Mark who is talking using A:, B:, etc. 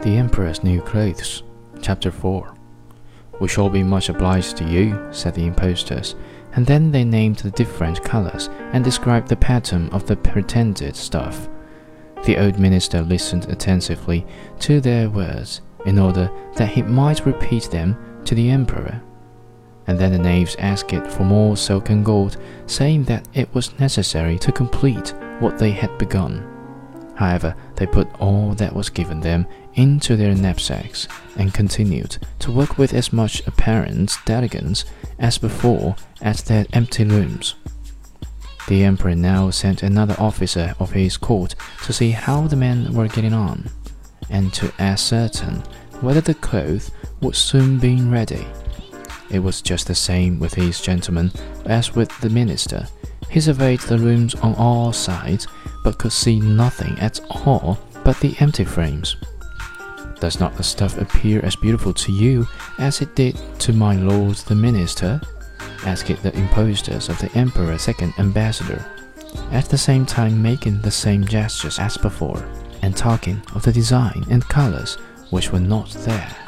A: The Emperor's New Clothes, Chapter 4. We shall be much obliged to you, said the impostors, and then they named the different colors and described the pattern of the pretended stuff. The old minister listened attentively to their words in order that he might repeat them to the emperor. And then the knaves asked for more silk and gold, saying that it was necessary to complete what they had begun. However, they put all that was given them into their knapsacks and continued to work with as much apparent diligence as before at their empty looms. The emperor now sent another officer of his court to see how the men were getting on, and to ascertain whether the clothes would soon be ready. It was just the same with his gentlemen as with the minister. He surveyed the rooms on all sides, but could see nothing at all but the empty frames. Does not the stuff appear as beautiful to you as it did to my lord the minister? asked the impostors of the emperor's second ambassador, at the same time making the same gestures as before, and talking of the design and colors which were not there.